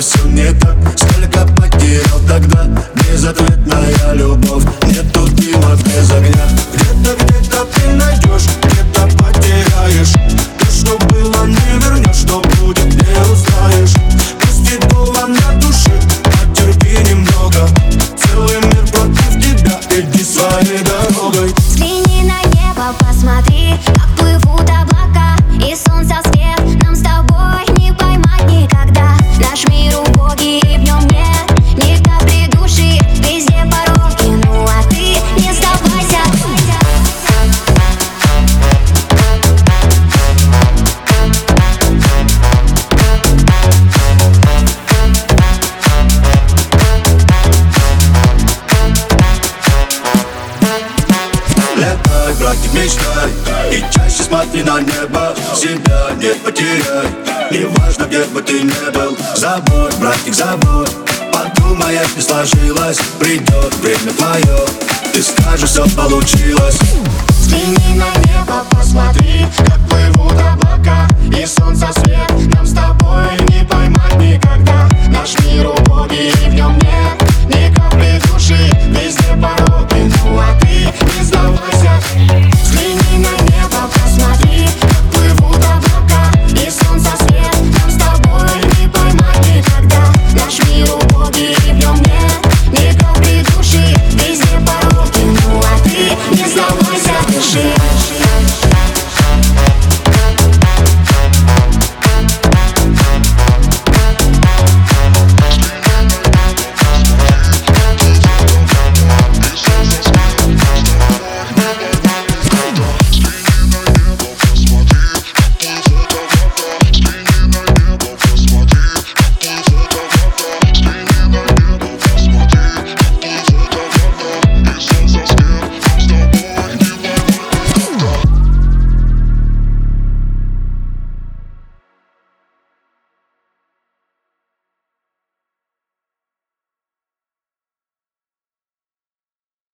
все не так. Сколько потерял тогда Безответная любовь. Нету дыма без огня. Где-то, где-то ты найдешь Где-то потеряешь. То, что было, не вернешь Что будет, не узнаешь. Пусть и больно на душе Потерпи немного. Целый мир против тебя Иди своей дорогой. Взгляни на небо, посмотри, как смотри на небо Себя не потеряй. Не важно, где бы ты ни был Забудь, братик, забудь. Подумай, если сложилось Придет время твое. Ты скажешь, все получилось